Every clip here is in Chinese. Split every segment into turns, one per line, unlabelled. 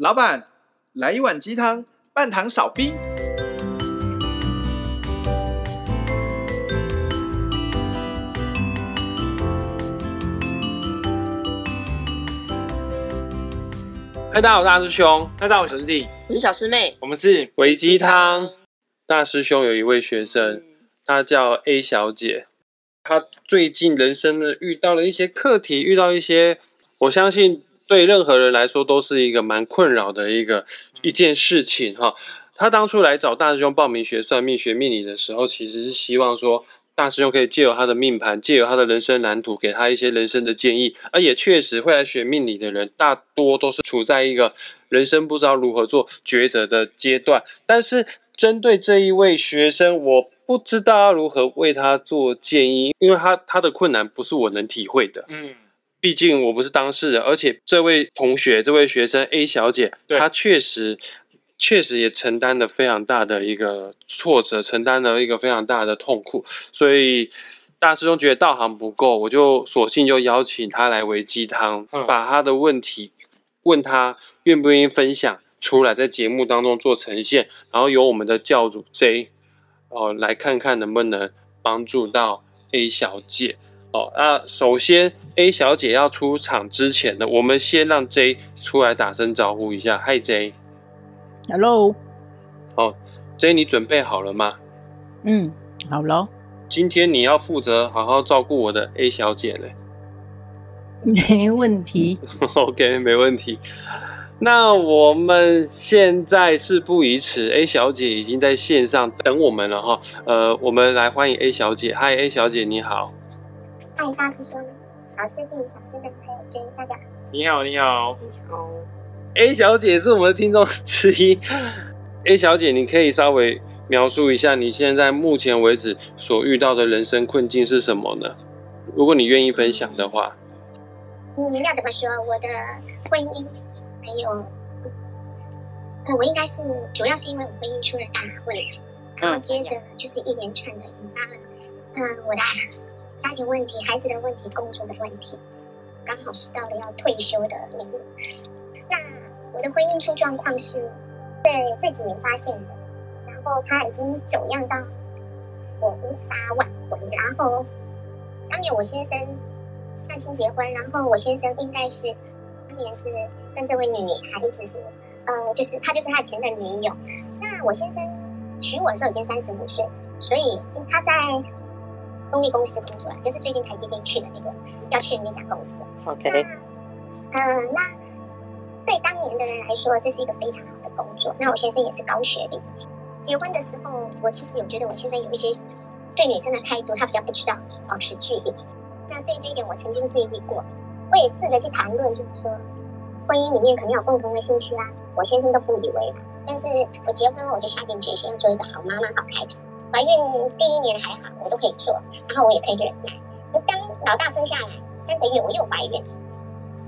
老板，来一碗鸡汤，半糖少冰。
嗨，大家好，大师兄。
嗨，大家好，我是小师弟，
我是小师妹。
我们是微鸡汤。大师兄有一位学生，她叫 A 小姐。她最近人生呢，遇到了一些课题，遇到一些，我相信对任何人来说都是一个蛮困扰的一个一件事情哈。他当初来找大师兄报名学算命、学命理的时候，其实是希望说。大师兄可以借由他的命盘，借由他的人生蓝图，给他一些人生的建议。而也确实会来学命理的人，大多都是处在一个人生不知道如何做抉择的阶段。但是针对这一位学生，我不知道要如何为他做建议，因为他他的困难不是我能体会的。嗯，毕竟我不是当事人，而且这位同学，这位学生 A 小姐，她确实。确实也承担了非常大的一个挫折，承担了一个非常大的痛苦，所以大师兄觉得道行不够，我就索性就邀请他来为鸡汤，把他的问题问他愿不愿意分享出来，在节目当中做呈现，然后由我们的教主 J 哦来看看能不能帮助到 A 小姐哦。那首先 A 小姐要出场之前呢，我们先让 J 出来打声招呼一下，嗨 J。
Hello，
哦，J，你准备好了吗？
嗯，好了。
今天你要负责好好照顾我的 A 小姐嘞。
没问题。
OK，没问题。那我们现在事不宜迟，A 小姐已经在线上等我们了哈。呃，我们来欢迎 A 小姐。嗨，A 小姐，你好。
欢迎大师兄、小师弟、小师妹还有 J，大家好。
你好，你好，你好。
A 小姐是我们的听众之一。A 小姐，你可以稍微描述一下你现在目前为止所遇到的人生困境是什么呢？如果你愿意分享的话。
你你要怎么说？我的婚姻还有，呃，我应该是主要是因为我婚姻出了大问题，然后接着就是一连串的引发了，嗯、呃，我的家庭问题、孩子的问题、工作的问题，刚好是到了要退休的年龄。那我的婚姻出状况是在这几年发现的，然后他已经走样到我无法挽回。然后当年我先生相亲结婚，然后我先生应该是当年是跟这位女孩子是，嗯，就是他就是他前任女友。那我先生娶我的时候已经三十五岁，所以他在动力公司工作，就是最近台积电去的那个要去的那家公司。
OK，
那嗯，那。对当年的人来说，这是一个非常好的工作。那我先生也是高学历。结婚的时候，我其实有觉得我先生有一些对女生的态度，他比较不知道保持距离。那对这一点，我曾经介意过。我也试着去谈论，就是说婚姻里面可能有共同的兴趣啊，我先生都不以为然。但是我结婚了，我就下定决心要做一个好妈妈、好太太。怀孕第一年还好，我都可以做，然后我也可以忍耐。可是当老大生下来三个月，我又怀孕，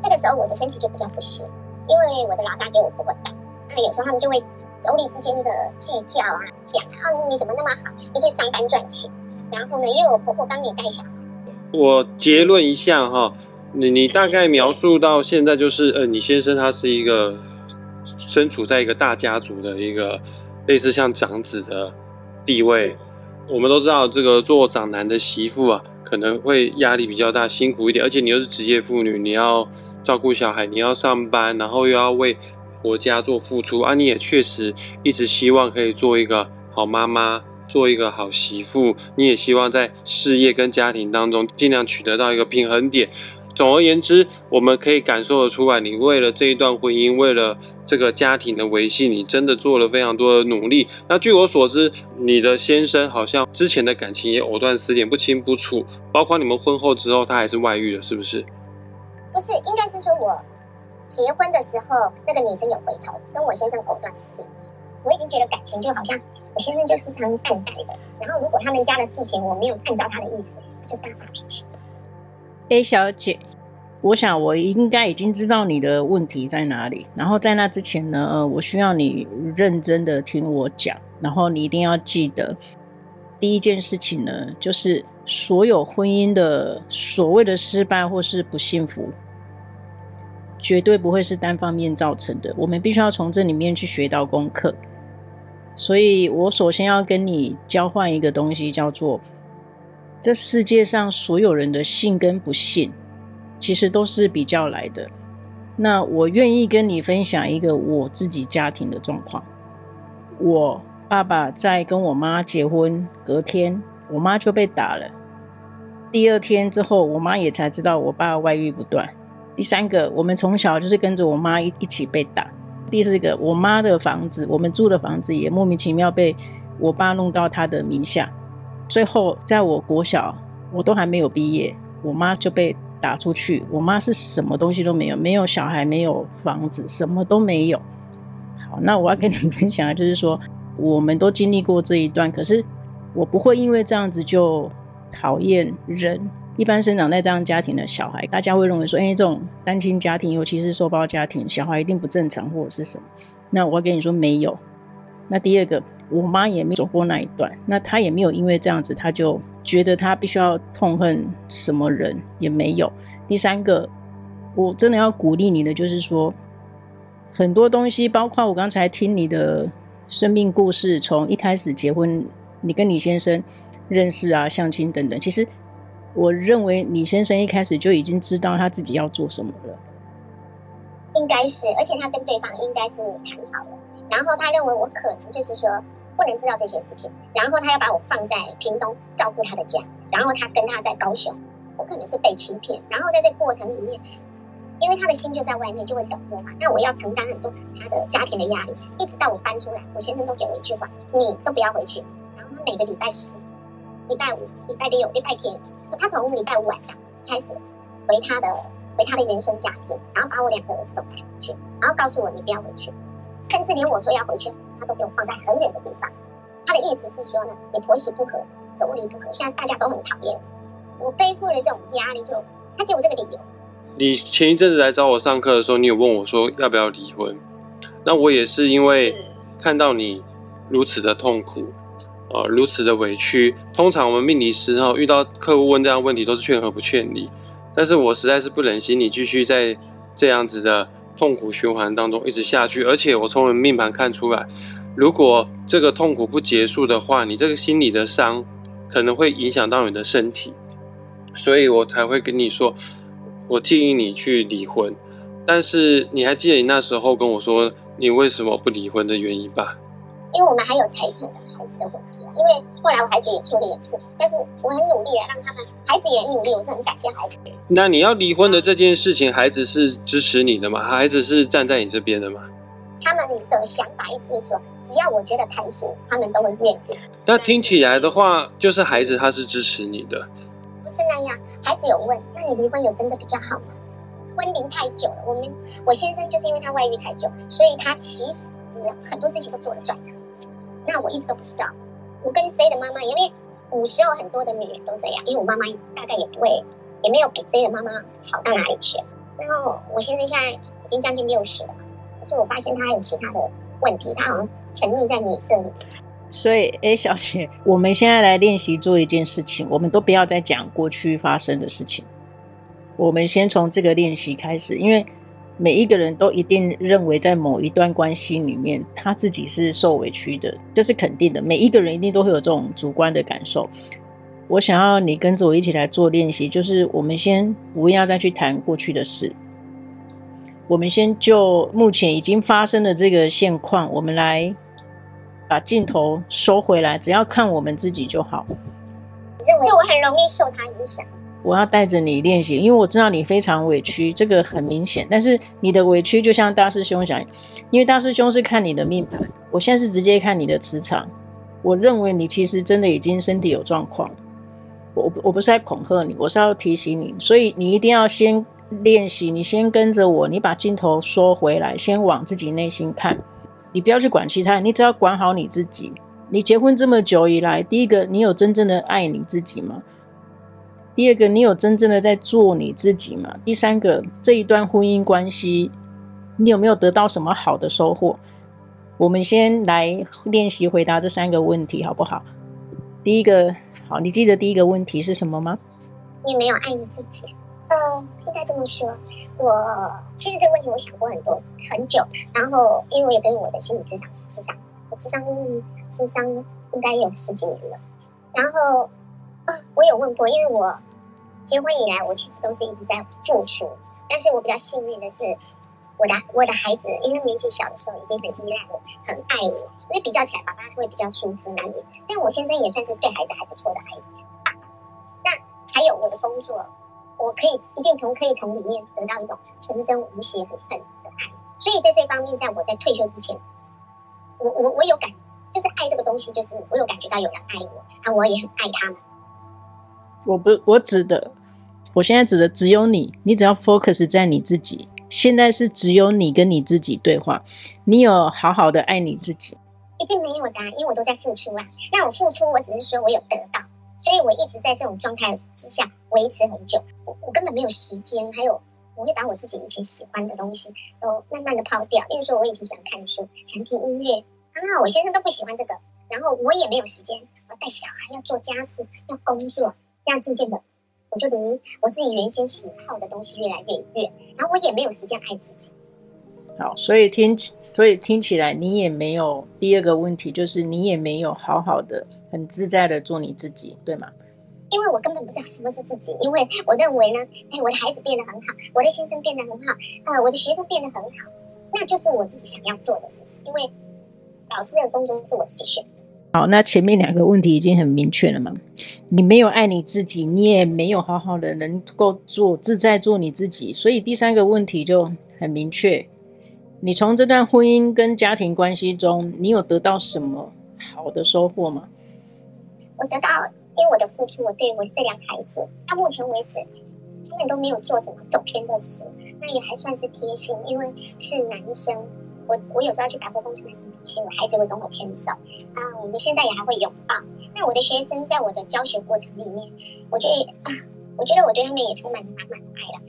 这个时候我的身体就比较不行。因为我的老大给我婆婆带，那有时候他们就会妯娌之间的计较啊，讲啊，你怎么那么好，你可以上班赚钱，然后呢，因为我婆婆帮你带小孩。
我结论一下哈，你你大概描述到现在就是，呃，你先生他是一个身处在一个大家族的一个类似像长子的地位。我们都知道，这个做长男的媳妇啊，可能会压力比较大，辛苦一点，而且你又是职业妇女，你要。照顾小孩，你要上班，然后又要为国家做付出啊！你也确实一直希望可以做一个好妈妈，做一个好媳妇。你也希望在事业跟家庭当中尽量取得到一个平衡点。总而言之，我们可以感受得出来，你为了这一段婚姻，为了这个家庭的维系，你真的做了非常多的努力。那据我所知，你的先生好像之前的感情也藕断丝连，不清不楚，包括你们婚后之后，他还是外遇了，是不是？
不是，应该是说我结婚的时候，那个女生有回头，跟我先生藕断丝连。我已经觉得感情就好像我先生就是常淡淡的，然后如果他们家的事情我没有按照他的意思，就大发脾气。
A 小姐，我想我应该已经知道你的问题在哪里。然后在那之前呢，呃，我需要你认真的听我讲，然后你一定要记得，第一件事情呢，就是。所有婚姻的所谓的失败或是不幸福，绝对不会是单方面造成的。我们必须要从这里面去学到功课。所以我首先要跟你交换一个东西，叫做这世界上所有人的信跟不信，其实都是比较来的。那我愿意跟你分享一个我自己家庭的状况。我爸爸在跟我妈结婚隔天，我妈就被打了。第二天之后，我妈也才知道我爸外遇不断。第三个，我们从小就是跟着我妈一一起被打。第四个，我妈的房子，我们住的房子也莫名其妙被我爸弄到他的名下。最后，在我国小，我都还没有毕业，我妈就被打出去。我妈是什么东西都没有，没有小孩，没有房子，什么都没有。好，那我要跟你分享的就是说，我们都经历过这一段，可是我不会因为这样子就讨厌人。一般生长在这样家庭的小孩，大家会认为说，哎，这种单亲家庭，尤其是受包家庭，小孩一定不正常或者是什么。那我要跟你说，没有。那第二个，我妈也没走过那一段，那她也没有因为这样子，她就觉得她必须要痛恨什么人，也没有。第三个，我真的要鼓励你的，就是说，很多东西，包括我刚才听你的生命故事，从一开始结婚，你跟你先生认识啊、相亲等等，其实。我认为李先生一开始就已经知道他自己要做什么了，
应该是，而且他跟对方应该是谈好了，然后他认为我可能就是说不能知道这些事情，然后他要把我放在屏东照顾他的家，然后他跟他在高雄，我可能是被欺骗，然后在这过程里面，因为他的心就在外面，就会等我嘛，那我要承担很多他的家庭的压力，一直到我搬出来，我先生都给我一句话，你都不要回去，然后他每个礼拜四、礼拜五、礼拜六、礼拜天。他从礼拜五晚上开始回他的回他的原生家庭，然后把我两个儿子都带回去，然后告诉我你不要回去，甚至连我说要回去，他都给我放在很远的地方。他的意思是说呢，你婆媳不和，妯娌不和，现在大家都很讨厌我，背负了这种压力就，就他给我这个理由。你
前一阵子来找我上课的时候，你有问我说要不要离婚？那我也是因为看到你如此的痛苦。呃，如此的委屈。通常我们命理师哈遇到客户问这样问题，都是劝和不劝离。但是我实在是不忍心你继续在这样子的痛苦循环当中一直下去。而且我从你命盘看出来，如果这个痛苦不结束的话，你这个心理的伤可能会影响到你的身体。所以我才会跟你说，我建议你去离婚。但是你还记得你那时候跟我说你为什么不离婚的原因吧？
因为我们还有财产的孩子的问题，因为后来我孩子也出了也是，但是我很努力的，让他们孩子也很努力，我是很感谢孩子。
那你要离婚的这件事情，孩子是支持你的吗？孩子是站在你这边的吗？
他们的想法意思是说，只要我觉得开心，他们都会愿意。
那听起来的话，就是孩子他是支持你的。
不是那样，孩子有问，那你离婚有真的比较好吗？婚龄太久了，我们我先生就是因为他外遇太久，所以他其实很多事情都做了转移。那我一直都不知道，我跟 J 的妈妈，因为古时候很多的女人都这样，因为我妈妈大概也不会，也没有比 J 的妈妈好到哪里去。然后我先生现在已经将近六十了，可是我发现他有其他的问题，他好像沉溺在女色里。
所以，A 小姐，我们现在来练习做一件事情，我们都不要再讲过去发生的事情，我们先从这个练习开始，因为。每一个人都一定认为，在某一段关系里面，他自己是受委屈的，这是肯定的。每一个人一定都会有这种主观的感受。我想要你跟着我一起来做练习，就是我们先不要再去谈过去的事，我们先就目前已经发生的这个现况，我们来把镜头收回来，只要看我们自己就好。
所以我很容易受他影响。
我要带着你练习，因为我知道你非常委屈，这个很明显。但是你的委屈就像大师兄讲，因为大师兄是看你的命盘，我现在是直接看你的磁场。我认为你其实真的已经身体有状况。我我不是在恐吓你，我是要提醒你，所以你一定要先练习，你先跟着我，你把镜头缩回来，先往自己内心看，你不要去管其他人，你只要管好你自己。你结婚这么久以来，第一个，你有真正的爱你自己吗？第二个，你有真正的在做你自己吗？第三个，这一段婚姻关系，你有没有得到什么好的收获？我们先来练习回答这三个问题，好不好？第一个，好，你记得第一个问题是什么吗？
你没有爱你自己。呃，应该这么说，我其实这个问题我想过很多很久，然后因为我也跟我的心理咨商师咨商，我咨商咨商应该有十几年了，然后，我有问过，因为我结婚以来，我其实都是一直在付出，但是我比较幸运的是，我的我的孩子，因为年纪小的时候一定很依赖我，很爱我，因为比较起来，爸爸是会比较舒服难免，所以我先生也算是对孩子还不错的爱爸爸。那还有我的工作。我可以一定从可以从里面得到一种纯真无邪、很恨的爱，所以在这方面，在我在退休之前，我我我有感，就是爱这个东西，就是我有感觉到有人爱我，啊，我也很爱他们。
我不，我指的，我现在指的只有你，你只要 focus 在你自己，现在是只有你跟你自己对话，你有好好的爱你自己？
一定没有的，因为我都在付出啊。那我付出，我只是说我有得到。所以我一直在这种状态之下维持很久，我我根本没有时间，还有我会把我自己以前喜欢的东西都慢慢的抛掉。例如说，我以前喜欢看书，喜欢听音乐，刚好我先生都不喜欢这个，然后我也没有时间，我带小孩要做家事，要工作，这样渐渐的我就离我自己原先喜好的东西越来越远，然后我也没有时间爱自己。
好，所以听所以听起来你也没有第二个问题，就是你也没有好好的。很自在的做你自己，对吗？
因为我根本不知道什么是自己，因为我认为呢，哎，我的孩子变得很好，我的先生变得很好，呃，我的学生变得很好，那就是我自己想要做的事情。因为老师这个工作是我自己选的。
好，那前面两个问题已经很明确了嘛？你没有爱你自己，你也没有好好的能够做自在做你自己，所以第三个问题就很明确。你从这段婚姻跟家庭关系中，你有得到什么好的收获吗？
我得到，因为我的付出，我对我这两个孩子到目前为止，他们都没有做什么走偏的事，那也还算是贴心。因为是男生，我我有时候要去百货公司买什么东西，我孩子会跟我牵手啊，我们现在也还会拥抱。那我的学生在我的教学过程里面，我觉得啊，我觉得我对他们也充满了满满的爱了。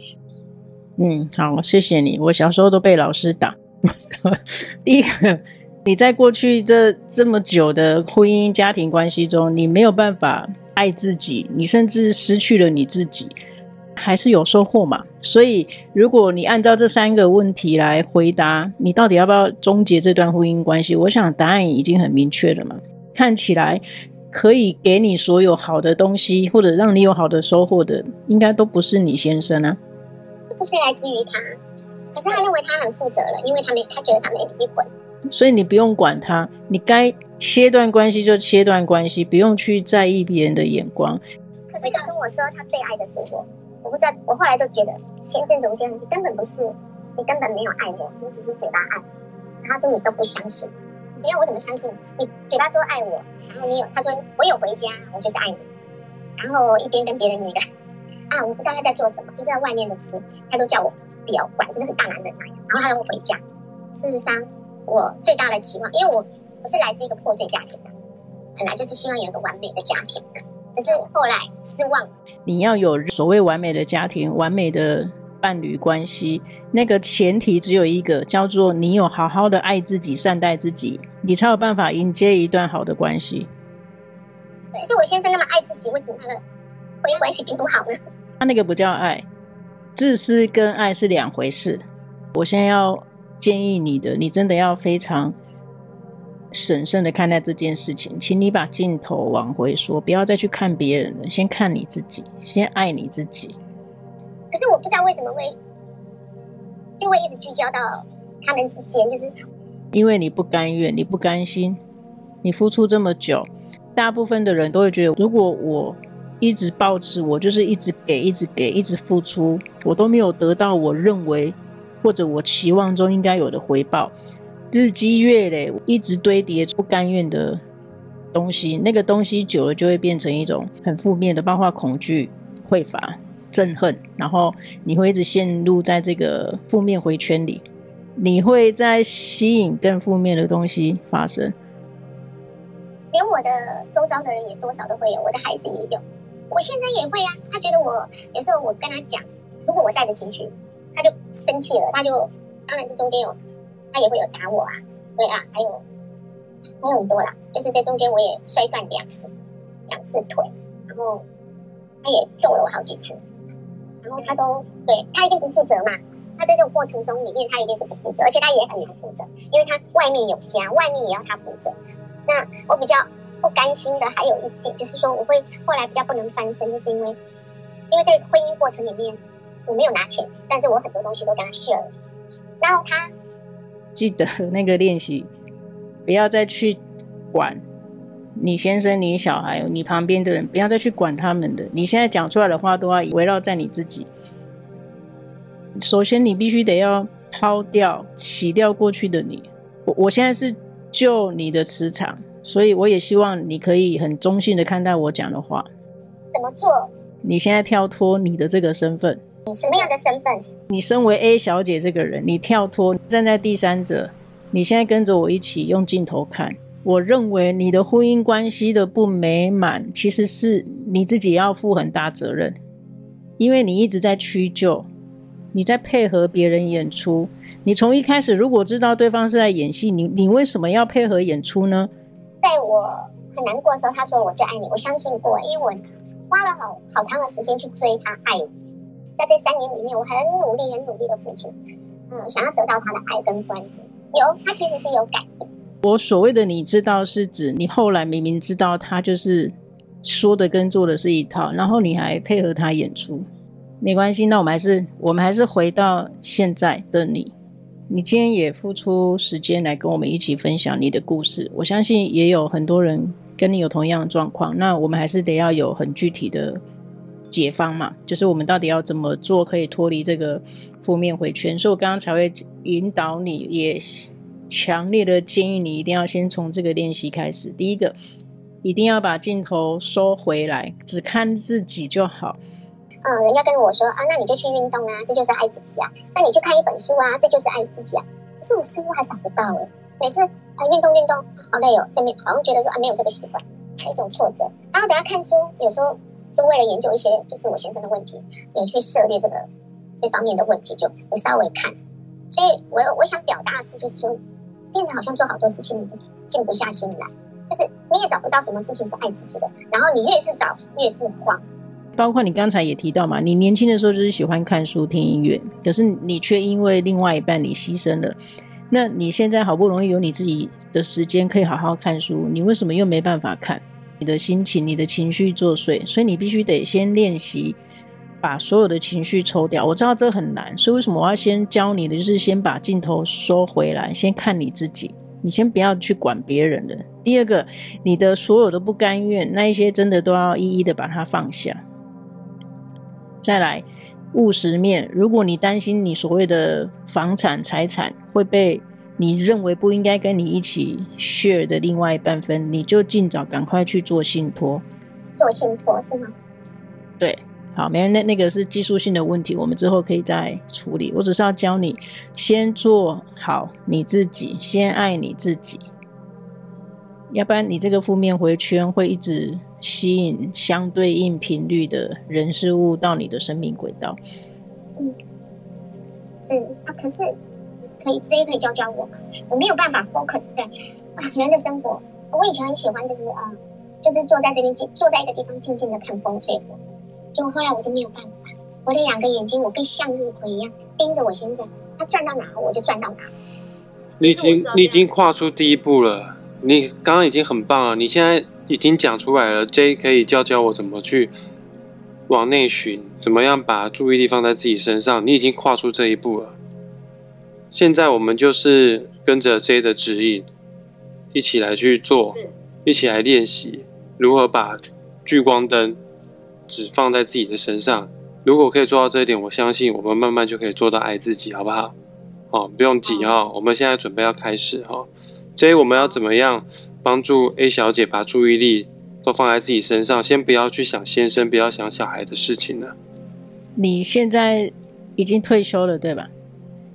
嗯，好，谢谢你。我小时候都被老师打。第一个。你在过去这这么久的婚姻家庭关系中，你没有办法爱自己，你甚至失去了你自己，还是有收获嘛？所以，如果你按照这三个问题来回答，你到底要不要终结这段婚姻关系？我想答案已经很明确了嘛。看起来可以给你所有好的东西，或者让你有好的收获的，应该都不是你先生啊。
不是来自于他，可是他认为他很负责了，因为他没，他觉得他没离婚。
所以你不用管他，你该切断关系就切断关系，不用去在意别人的眼光。
可是他跟我说他最爱的是我，我不知道，我后来都觉得前阵子我觉得你根本不是，你根本没有爱我，你只是嘴巴爱。他说你都不相信，你要我怎么相信？你嘴巴说爱我，然后你有他说我有回家，我就是爱你，然后一边跟别的女的啊，我不知道他在做什么，就是在外面的事，他都叫我不要管，就是很大男人那样，然后他让我回家。事实上。我最大的期望，因为我我是来自一个破碎家庭的，本来就是希望有一个完美的家庭，只是后来失望。
你要有所谓完美的家庭、完美的伴侣关系，那个前提只有一个，叫做你有好好的爱自己、善待自己，你才有办法迎接一段好的关系。
可是我先生那么爱自己，为什么他的婚姻关系并不好呢？
他那个不叫爱，自私跟爱是两回事。我现在要。建议你的，你真的要非常审慎的看待这件事情，请你把镜头往回说，不要再去看别人了，先看你自己，先爱你自己。
可是我不知道为什么会就会一直聚焦到他们之间，就是
因为你不甘愿，你不甘心，你付出这么久，大部分的人都会觉得，如果我一直抱持，我就是一直给，一直给，一直付出，我都没有得到我认为。或者我期望中应该有的回报，日积月累，一直堆叠不甘愿的东西，那个东西久了就会变成一种很负面的，包括恐惧、匮乏、憎恨，然后你会一直陷入在这个负面回圈里，你会在吸引更负面的东西发生。
连我的周遭的人也多少都会有，我的孩子也有，我先生也会啊。他觉得我有时候我跟他讲，如果我带着情绪。他就生气了，他就当然这中间有，他也会有打我啊，对啊，还有还有很多啦，就是在中间我也摔断两次，两次腿，然后他也揍了我好几次，然后他都对他一定不负责嘛。他在这种过程中里面，他一定是不负责，而且他也很难负责，因为他外面有家，外面也要他负责。那我比较不甘心的还有一点，就是说我会后来比较不能翻身，就是因为因为这个婚姻过程里面我没有拿钱，但是我很多东西都跟他 share。然后他
记得那个练习，不要再去管。你先生、你小孩、你旁边的人，不要再去管他们的。你现在讲出来的话，都要围绕在你自己。首先，你必须得要抛掉、洗掉过去的你。我我现在是救你的磁场，所以我也希望你可以很中性的看待我讲的话。
怎么做？
你现在跳脱你的这个身份。
你什么样的身份？
你身为 A 小姐这个人，你跳脱，站在第三者。你现在跟着我一起用镜头看。我认为你的婚姻关系的不美满，其实是你自己要负很大责任，因为你一直在屈就，你在配合别人演出。你从一开始如果知道对方是在演戏，你你为什么要配合演出呢？
在我很难过的时候，他说我最爱你，我相信过，因为我花了好好长的时间去追他，爱我。在这三年里面，我很努力，很努力的付出，嗯，想要得到他的爱跟关注。有，他其实是有改变。
我所谓的你知道，是指你后来明明知道他就是说的跟做的是一套，然后你还配合他演出，没关系。那我们还是我们还是回到现在的你，你今天也付出时间来跟我们一起分享你的故事。我相信也有很多人跟你有同样的状况。那我们还是得要有很具体的解方嘛，就是我们到底要怎么做可以脱离这个负面回圈。所以我刚刚才会引导你也。强烈的建议你一定要先从这个练习开始。第一个，一定要把镜头收回来，只看自己就好。
嗯，人家跟我说啊，那你就去运动啊，这就是爱自己啊。那你去看一本书啊，这就是爱自己啊。可是我似乎还找不到哎。每次啊运动运动好累哦，这边好像觉得说啊没有这个习惯，还有一种挫折。然后等下看书，有时候就为了研究一些就是我先生的问题，有去涉猎这个这方面的问题，就有稍微看。所以我我想表达的是，就是说。变得好像做好多事情你都静不下心来，就是你也找不到什么事情是爱自己的，然后你越是找越是慌。
包括你刚才也提到嘛，你年轻的时候就是喜欢看书听音乐，可是你却因为另外一半你牺牲了。那你现在好不容易有你自己的时间可以好好看书，你为什么又没办法看？你的心情、你的情绪作祟，所以你必须得先练习。把所有的情绪抽掉，我知道这很难，所以为什么我要先教你的，就是先把镜头收回来，先看你自己，你先不要去管别人的。第二个，你的所有的不甘愿，那一些真的都要一一的把它放下。再来，务实面，如果你担心你所谓的房产财产会被你认为不应该跟你一起 share 的另外一半分，你就尽早赶快去做信托。
做信托是吗？
对。好，没那那个是技术性的问题，我们之后可以再处理。我只是要教你先做好你自己，先爱你自己，要不然你这个负面回圈会一直吸引相对应频率的人事物到你的生命轨道。
嗯，是啊，可是可以这些可以教教我吗？我没有办法 focus 在啊人的生活。我以前很喜欢，就是啊，就是坐在这边静，坐在一个地方静静的看风吹过。结果后来我就没有办法，我的两个眼睛，我跟向日葵一样盯着我先生，他转到哪我就转到哪。
你已经你已经跨出第一步了，你刚刚已经很棒了，你现在已经讲出来了。J 可以教教我怎么去往内寻，怎么样把注意力放在自己身上。你已经跨出这一步了，现在我们就是跟着 J 的指引，一起来去做，一起来练习如何把聚光灯。只放在自己的身上。如果可以做到这一点，我相信我们慢慢就可以做到爱自己，好不好？哦，不用急哈、哦，我们现在准备要开始哈。所以我们要怎么样帮助 A 小姐把注意力都放在自己身上？先不要去想先生，不要想小孩的事情呢？
你现在已经退休了，对吧？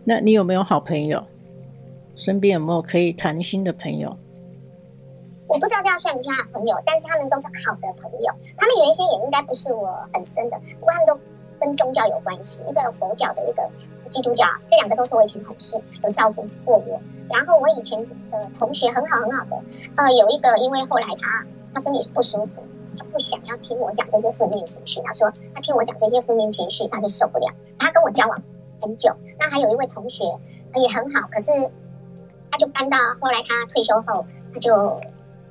那你有没有好朋友？身边有没有可以谈心的朋友？
我不知道这样算不算朋友，但是他们都是好的朋友。他们原先也应该不是我很深的，不过他们都跟宗教有关系，一个佛教的，一个基督教，这两个都是我以前同事，有照顾过我。然后我以前的同学很好很好的，呃，有一个因为后来他他身体不舒服，他不想要听我讲这些负面情绪。他说他听我讲这些负面情绪，他就受不了。他跟我交往很久，那还有一位同学也很好，可是他就搬到后来他退休后，他就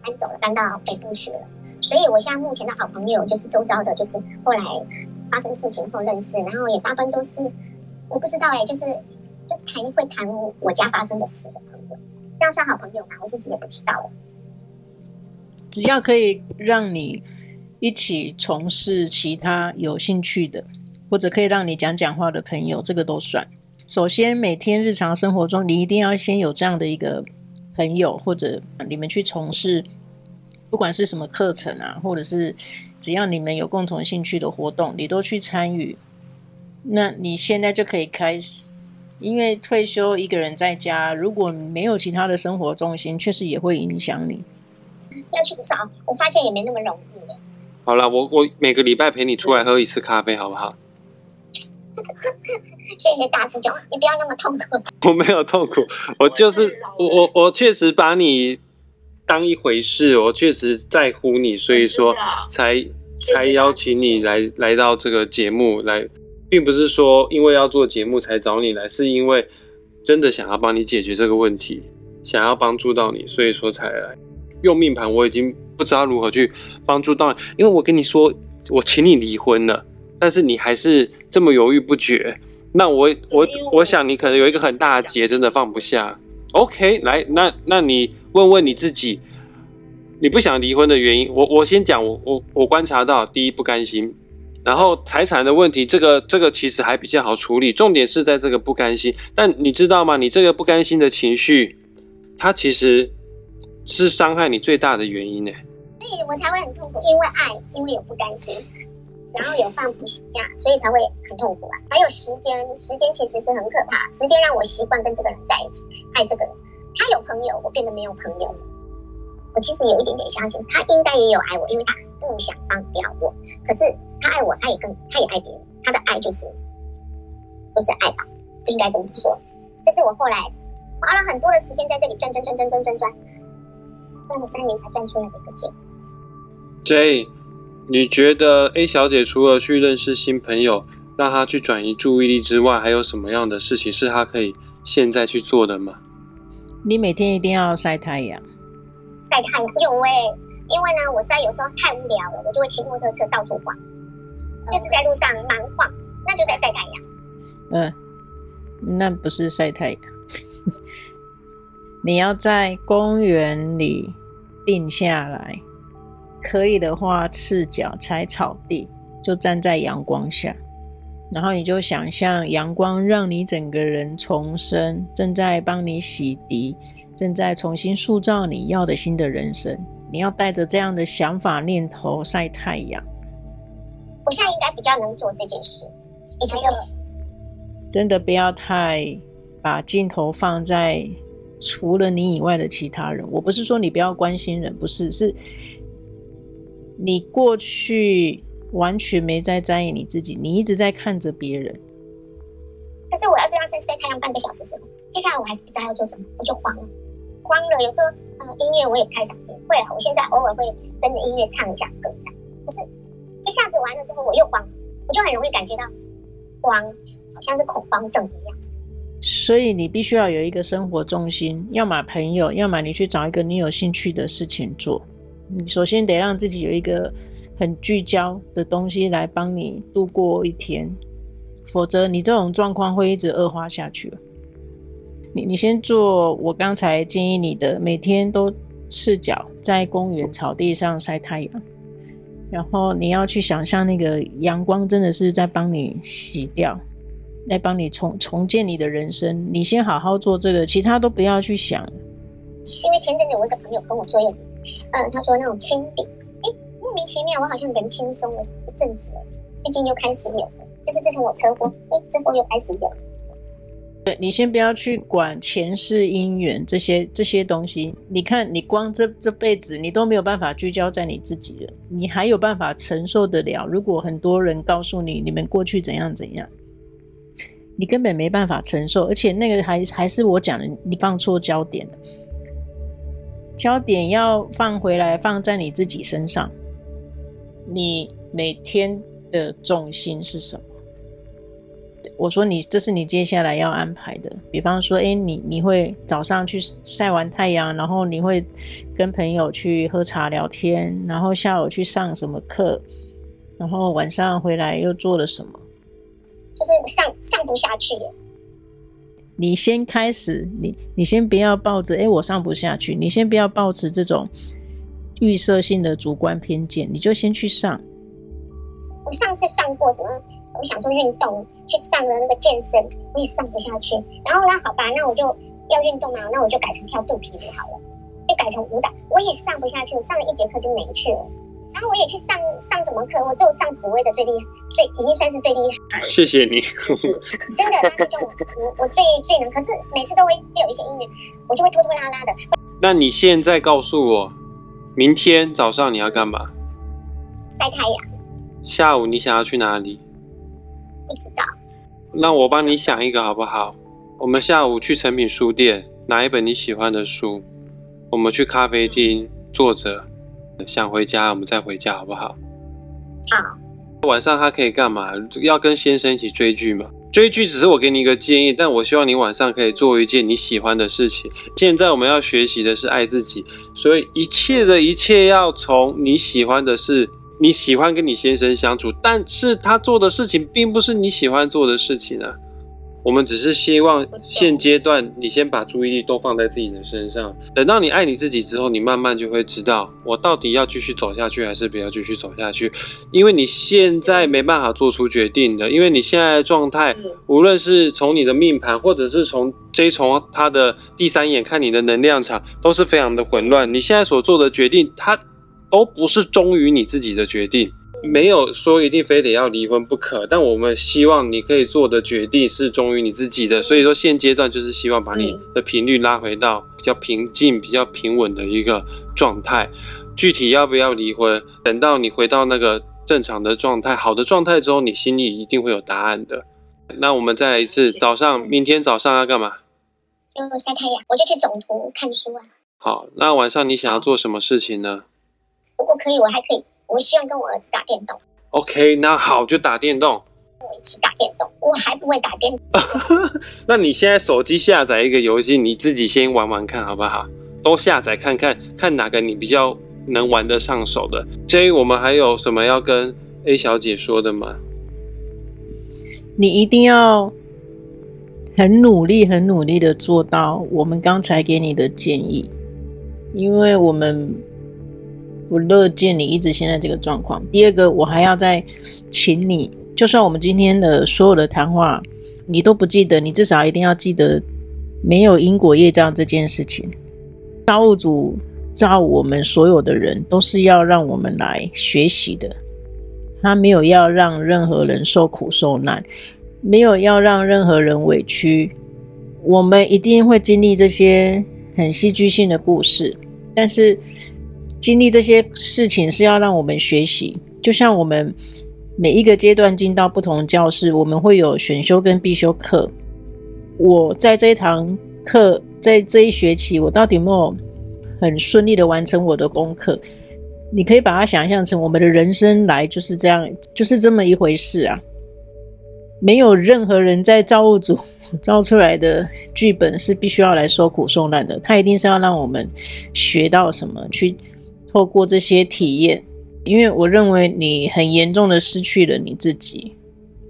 搬走了，搬到北部去了。所以我现在目前的好朋友就是周遭的，就是后来发生事情后认识，然后也大部分都是我不知道哎、欸，就是就谈会谈我家发生的事的朋友，这样算好朋友吗？我自己也不知道。
只要可以让你一起从事其他有兴趣的，或者可以让你讲讲话的朋友，这个都算。首先，每天日常生活中，你一定要先有这样的一个朋友，或者你们去从事，不管是什么课程啊，或者是只要你们有共同兴趣的活动，你都去参与。那你现在就可以开始，因为退休一个人在家，如果没有其他的生活重心，确实也会影响你。
要去找，我发现也没那么容易。
好了，我我每个礼拜陪你出来喝一次咖啡，好不好？
谢谢大师兄，你不要那么痛苦。
我没有痛苦，我就是我我我确实把你当一回事，我确实在乎你，所以说才才邀请你来来到这个节目来，并不是说因为要做节目才找你来，是因为真的想要帮你解决这个问题，想要帮助到你，所以说才来。用命盘，我已经不知道如何去帮助到你，因为我跟你说，我请你离婚了，但是你还是这么犹豫不决。那我我我想你可能有一个很大的结，真的放不下。OK，来，那那你问问你自己，你不想离婚的原因？我我先讲，我我我观察到，第一不甘心，然后财产的问题，这个这个其实还比较好处理，重点是在这个不甘心。但你知道吗？你这个不甘心的情绪，它其实。是伤害你最大的原因呢，
所以我才会很痛苦，因为爱，因为有不甘心，然后有放不下，所以才会很痛苦啊。还有时间，时间其实是很可怕，时间让我习惯跟这个人在一起，爱这个人。他有朋友，我变得没有朋友。我其实有一点点相信，他应该也有爱我，因为他不想放掉我。可是他爱我，他也更，他也爱别人。他的爱就是不是爱吧？应该这么说。这是我后来花了很多的时间在这里转转转转转转转。转了三年才转出来的一个结果。
J，你觉得 A 小姐除了去认识新朋友，让她去转移注意力之外，还有什么样的事情是她可以现在去做的吗？
你每天一定要晒太阳。
晒太阳有哎、欸，因为呢，我实在有时候太无聊了，我就会骑摩托车到处晃，就是在路上盲晃，那就在晒太阳。
嗯、呃，那不是晒太阳。你要在公园里定下来，可以的话，赤脚踩草地，就站在阳光下，然后你就想象阳光让你整个人重生，正在帮你洗涤，正在重新塑造你要的新的人生。你要带着这样的想法念头晒太阳。
我现在应该比较能做这件事，以前有。
真的不要太把镜头放在。除了你以外的其他人，我不是说你不要关心人，不是，是你过去完全没在在意你自己，你一直在看着别人。
可是我要这样晒晒太阳半个小时之后，接下来我还是不知道要做什么，我就慌了，慌了。有时候，呃，音乐我也不太想听，会啊，我现在偶尔会跟着音乐唱一下歌，可是一下子完了之后我又慌，我就很容易感觉到慌，好像是恐慌症一样。
所以你必须要有一个生活重心，要么朋友，要么你去找一个你有兴趣的事情做。你首先得让自己有一个很聚焦的东西来帮你度过一天，否则你这种状况会一直恶化下去。你你先做我刚才建议你的，每天都赤脚在公园草地上晒太阳，然后你要去想象那个阳光真的是在帮你洗掉。来帮你重重建你的人生，你先好好做这个，其他都不要去想。
因为前阵子我一个朋友跟我说一什么，嗯，他说那种清点，哎，莫名其妙，我好像人轻松了一阵子，最近又开始有了，就是自从我车祸，哎，之后又开始有。
对，你先不要去管前世姻缘这些这些东西，你看你光这这辈子你都没有办法聚焦在你自己了，你还有办法承受得了？如果很多人告诉你你们过去怎样怎样。你根本没办法承受，而且那个还还是我讲的，你放错焦点了。焦点要放回来，放在你自己身上。你每天的重心是什么？我说你，这是你接下来要安排的。比方说，诶，你你会早上去晒完太阳，然后你会跟朋友去喝茶聊天，然后下午去上什么课，然后晚上回来又做了什么？
就是上上不下去。
你先开始，你你先不要抱着，诶，我上不下去。你先不要抱持这种预设性的主观偏见，你就先去上。
我上次上过什么？我想说运动，去上了那个健身，我也上不下去。然后呢，好吧，那我就要运动嘛，那我就改成跳肚皮舞好了，就改成舞蹈，我也上不下去。我上了一节课就没去了。然后我也去上上什么课，我就上紫薇的最厉害，最已经算是最厉害。
谢谢你，
真的，那是就我我最最能。可是每次都会有一些音乐，我就会拖拖拉拉的。
那你现在告诉我，明天早上你要干嘛？
晒太阳。
下午你想要去哪里？
不知道。
那我帮你想一个好不好？我们下午去诚品书店拿一本你喜欢的书，我们去咖啡厅坐着。想回家，我们再回家好不好？
好。
晚上他可以干嘛？要跟先生一起追剧吗？追剧只是我给你一个建议，但我希望你晚上可以做一件你喜欢的事情。现在我们要学习的是爱自己，所以一切的一切要从你喜欢的事。你喜欢跟你先生相处，但是他做的事情并不是你喜欢做的事情啊。我们只是希望现阶段你先把注意力都放在自己的身上，等到你爱你自己之后，你慢慢就会知道我到底要继续走下去还是不要继续走下去。因为你现在没办法做出决定的，因为你现在的状态，无论是从你的命盘，或者是从 J 从他的第三眼看你的能量场，都是非常的混乱。你现在所做的决定，它都不是忠于你自己的决定。没有说一定非得要离婚不可，但我们希望你可以做的决定是忠于你自己的。所以说现阶段就是希望把你的频率拉回到比较平静、比较平稳的一个状态。具体要不要离婚，等到你回到那个正常的状态、好的状态之后，你心里一定会有答案的。那我们再来一次，早上，明天早上要干嘛？
就晒太阳，我就去总图看书啊。
好，那晚上你想要做什么事情呢？
如果可以，我还可以。我希望跟我儿子打电动。
OK，那好，就打电动。
跟我一起打电动，我还不会打电动。
那你现在手机下载一个游戏，你自己先玩玩看好不好？都下载看看，看哪个你比较能玩得上手的。J，我们还有什么要跟 A 小姐说的吗？
你一定要很努力、很努力的做到我们刚才给你的建议，因为我们。不乐见你一直现在这个状况。第二个，我还要再请你，就算我们今天的所有的谈话你都不记得，你至少一定要记得没有因果业障这件事情。造物主造我们所有的人都是要让我们来学习的，他没有要让任何人受苦受难，没有要让任何人委屈。我们一定会经历这些很戏剧性的故事，但是。经历这些事情是要让我们学习，就像我们每一个阶段进到不同教室，我们会有选修跟必修课。我在这一堂课，在这一学期，我到底有没有很顺利的完成我的功课？你可以把它想象成我们的人生来就是这样，就是这么一回事啊！没有任何人在造物主 造出来的剧本是必须要来受苦受难的，他一定是要让我们学到什么去。透过这些体验，因为我认为你很严重的失去了你自己。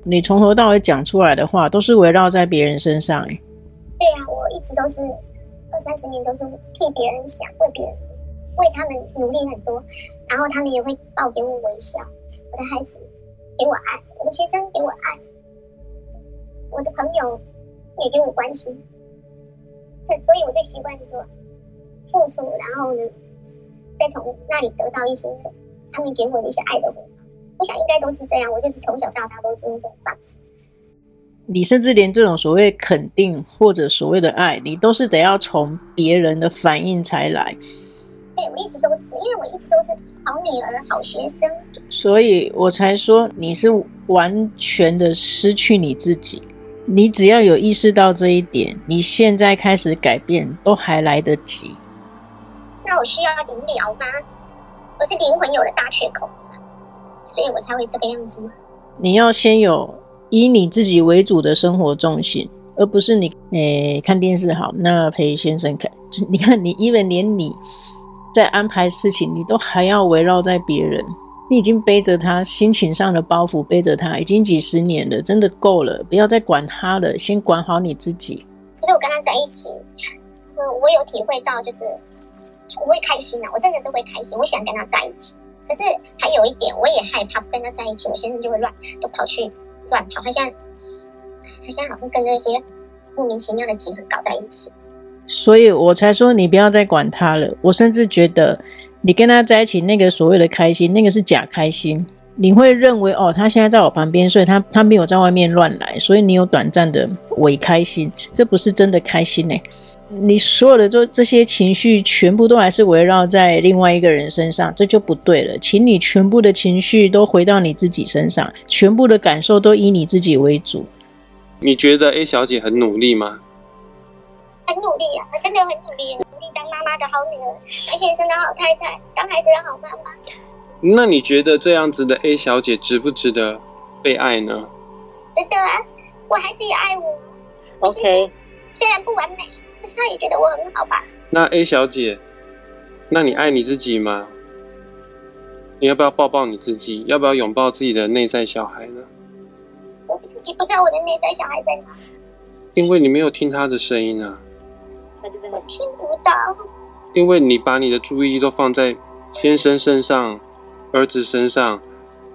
你从头到尾讲出来的话，都是围绕在别人身上。哎，
对啊，我一直都是二三十年都是替别人想，为别人，为他们努力很多，然后他们也会报给我微笑。我的孩子给我爱，我的学生给我爱，我的朋友也给我关心。这所以我就习惯说付出，然后呢，再从那里得到一些他们给我的一些爱的回报，我想应该都是这样。我就是从小到大都是用这种方式。
你甚至连这种所谓肯定或者所谓的爱，你都是得要从别人的反应才来。
对，我一直都是，因为我一直都是好女儿、好学生，
所以我才说你是完全的失去你自己。你只要有意识到这一点，你现在开始改变都还来得及。
那我需要灵疗吗？我是灵魂有了大缺口。所以我才会这个样子吗？
你要先有以你自己为主的生活重心，而不是你诶、欸、看电视好，那陪先生看。你看你，因为连你在安排事情，你都还要围绕在别人，你已经背着他心情上的包袱，背着他已经几十年了，真的够了，不要再管他了，先管好你自己。
可是我跟他在一起，嗯，我有体会到，就是我会开心啊，我真的是会开心，我喜欢跟他在一起。可是还有一点，我也害怕不跟他在一起，我先生就会乱，都跑去乱跑。他现在，他现在好像跟那些莫名其妙的集团搞在一起，
所以我才说你不要再管他了。我甚至觉得你跟他在一起那个所谓的开心，那个是假开心。你会认为哦，他现在在我旁边，所以他他没有在外面乱来，所以你有短暂的伪开心，这不是真的开心呢。你所有的这这些情绪，全部都还是围绕在另外一个人身上，这就不对了。请你全部的情绪都回到你自己身上，全部的感受都以你自己为主。
你觉得 A 小姐很努力吗？
很努力啊，她真的很努力，努力当妈妈的好女儿，而且生的好太太，当孩子的好妈妈。
那你觉得这样子的 A 小姐值不值得被爱呢？
值得啊，我孩子也爱我。
OK，
虽然不完美。他也觉得我很好吧？
那 A 小姐，那你爱你自己吗？你要不要抱抱你自己？要不要拥抱自己的内在小孩呢？
我自己不知道我的内在小孩在哪。
因为你没有听他的声音啊。
我听不到。
因为你把你的注意力都放在先生身上、儿子身上、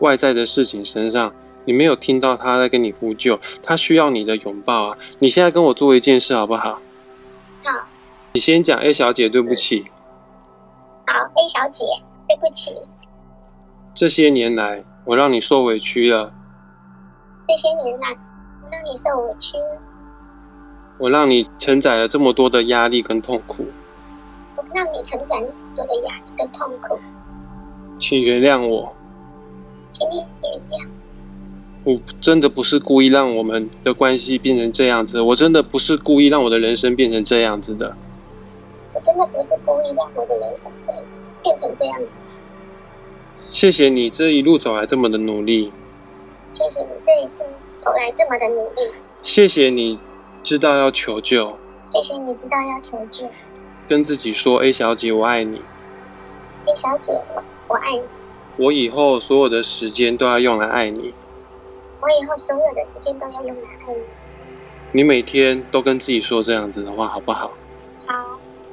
外在的事情身上，你没有听到他在跟你呼救，他需要你的拥抱啊！你现在跟我做一件事好不好？
好，
你先讲 A 小姐，对不起。
好，A 小姐，对不起。
这些年来，我让你受委屈了。
这些年来，我让你受委屈了。
我让你承载了这么多的压力跟痛苦。
我让你承载那么多的压力跟痛苦。
请原谅我。
请你原谅。
我真的不是故意让我们的关系变成这样子，我真的不是故意让我的人生变成这样子的。
我真的不是故意让我的人生变成这样子。
谢谢你这一路走来这么的努力。
谢谢你这一路走来这么的努力。
谢谢你知道要求救。
谢谢你知道要求救。
跟自己说，A 小姐，我爱你。
A 小姐，我爱你。
我以后所有的时间都要用来爱你。
我以后所有的时间都要用来爱你。
你每天都跟自己说这样子的话，好不好？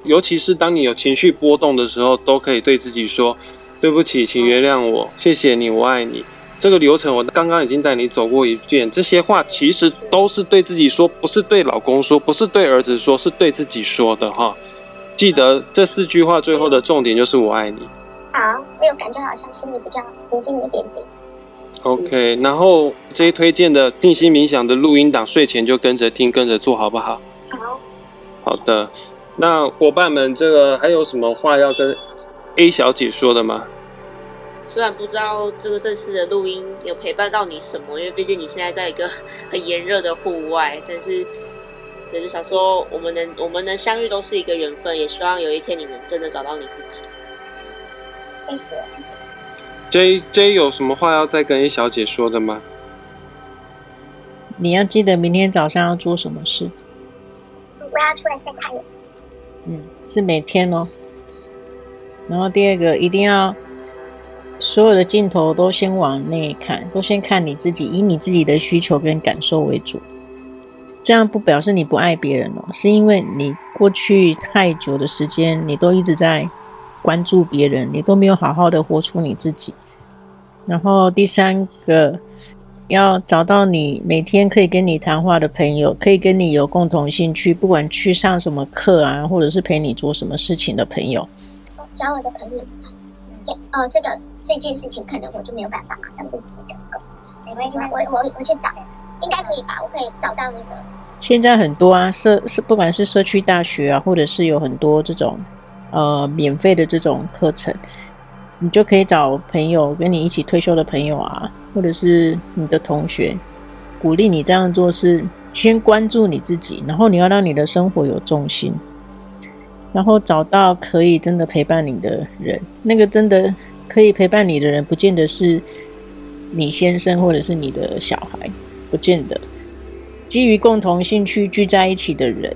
好。
尤其是当你有情绪波动的时候，都可以对自己说：“对不起，请原谅我，谢谢你，我爱你。”这个流程我刚刚已经带你走过一遍。这些话其实都是对自己说，不是对老公说，不是对儿子说，是对自己说的哈。记得这四句话最后的重点就是“我爱你”。
好，我有感觉好像心里比较平静一点点。
OK，然后这些推荐的定心冥想的录音档，睡前就跟着听，跟着做好不好？
好。
好的，那伙伴们，这个还有什么话要跟 A 小姐说的吗？
虽然不知道这个这次的录音有陪伴到你什么，因为毕竟你现在在一个很炎热的户外，但是 只是想说，我们能我们能相遇都是一个缘分，也希望有一天你能真的找到你自己。
谢谢。
J J 有什么话要再跟 A 小姐说的吗？
你要记得明天早上要做什么事。
我要出来晒太阳。
嗯，是每天哦。然后第二个，一定要所有的镜头都先往内看，都先看你自己，以你自己的需求跟感受为主。这样不表示你不爱别人哦，是因为你过去太久的时间，你都一直在。关注别人，你都没有好好的活出你自己。然后第三个，要找到你每天可以跟你谈话的朋友，可以跟你有共同兴趣，不管去上什么课啊，或者是陪你做什么事情的朋友。
找我的朋友，这哦，这个这件事情可能我就没有办法马上立即成功。没关系，我我我去找，应该可以吧？我可以找到那个。
现在很多啊，社是不管是社区大学啊，或者是有很多这种。呃，免费的这种课程，你就可以找朋友跟你一起退休的朋友啊，或者是你的同学，鼓励你这样做是先关注你自己，然后你要让你的生活有重心，然后找到可以真的陪伴你的人。那个真的可以陪伴你的人，不见得是你先生或者是你的小孩，不见得。基于共同兴趣聚在一起的人，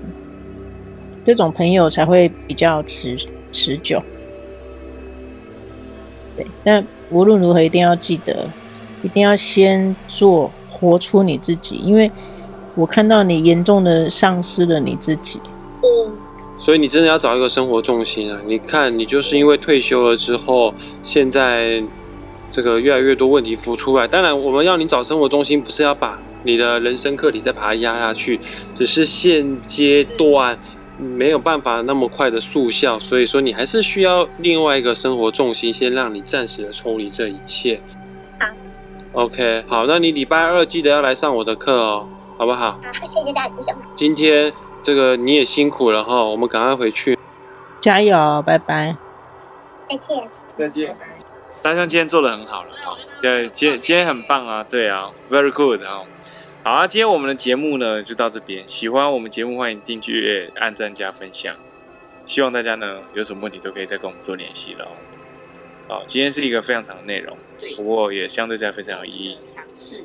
这种朋友才会比较持持久。对，但无论如何，一定要记得，一定要先做活出你自己，因为我看到你严重的丧失了你自己。
所以你真的要找一个生活重心啊！你看，你就是因为退休了之后，现在这个越来越多问题浮出来。当然，我们要你找生活重心，不是要把。你的人生课题再把它压下去，只是现阶段没有办法那么快的速效，所以说你还是需要另外一个生活重心，先让你暂时的抽离这一切。
好
，OK，好，那你礼拜二记得要来上我的课哦，好不好？
好，谢谢大师兄。
今天这个你也辛苦了哈，我们赶快回去，
加油，拜拜，
再见，
再见。大师兄今天做的很好了，对，今今天很棒啊，对啊，very good 啊。好啊，今天我们的节目呢就到这边。喜欢我们节目，欢迎订阅、按赞、加分享。希望大家呢有什么问题都可以再跟我们做联系了哦。好，今天是一个非常长的内容，不过也相对在非常有意义。尝试。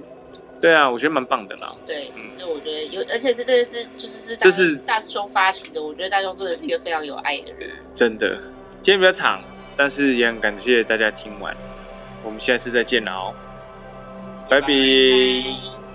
对啊，我觉得蛮棒的啦。
对，其实我觉得有，而且是这个是就是是这是大众发起的，我觉得大众真的是一个非常有爱的人。
真的，今天比较长，但是也很感谢大家听完。我们下次再见了哦，拜拜。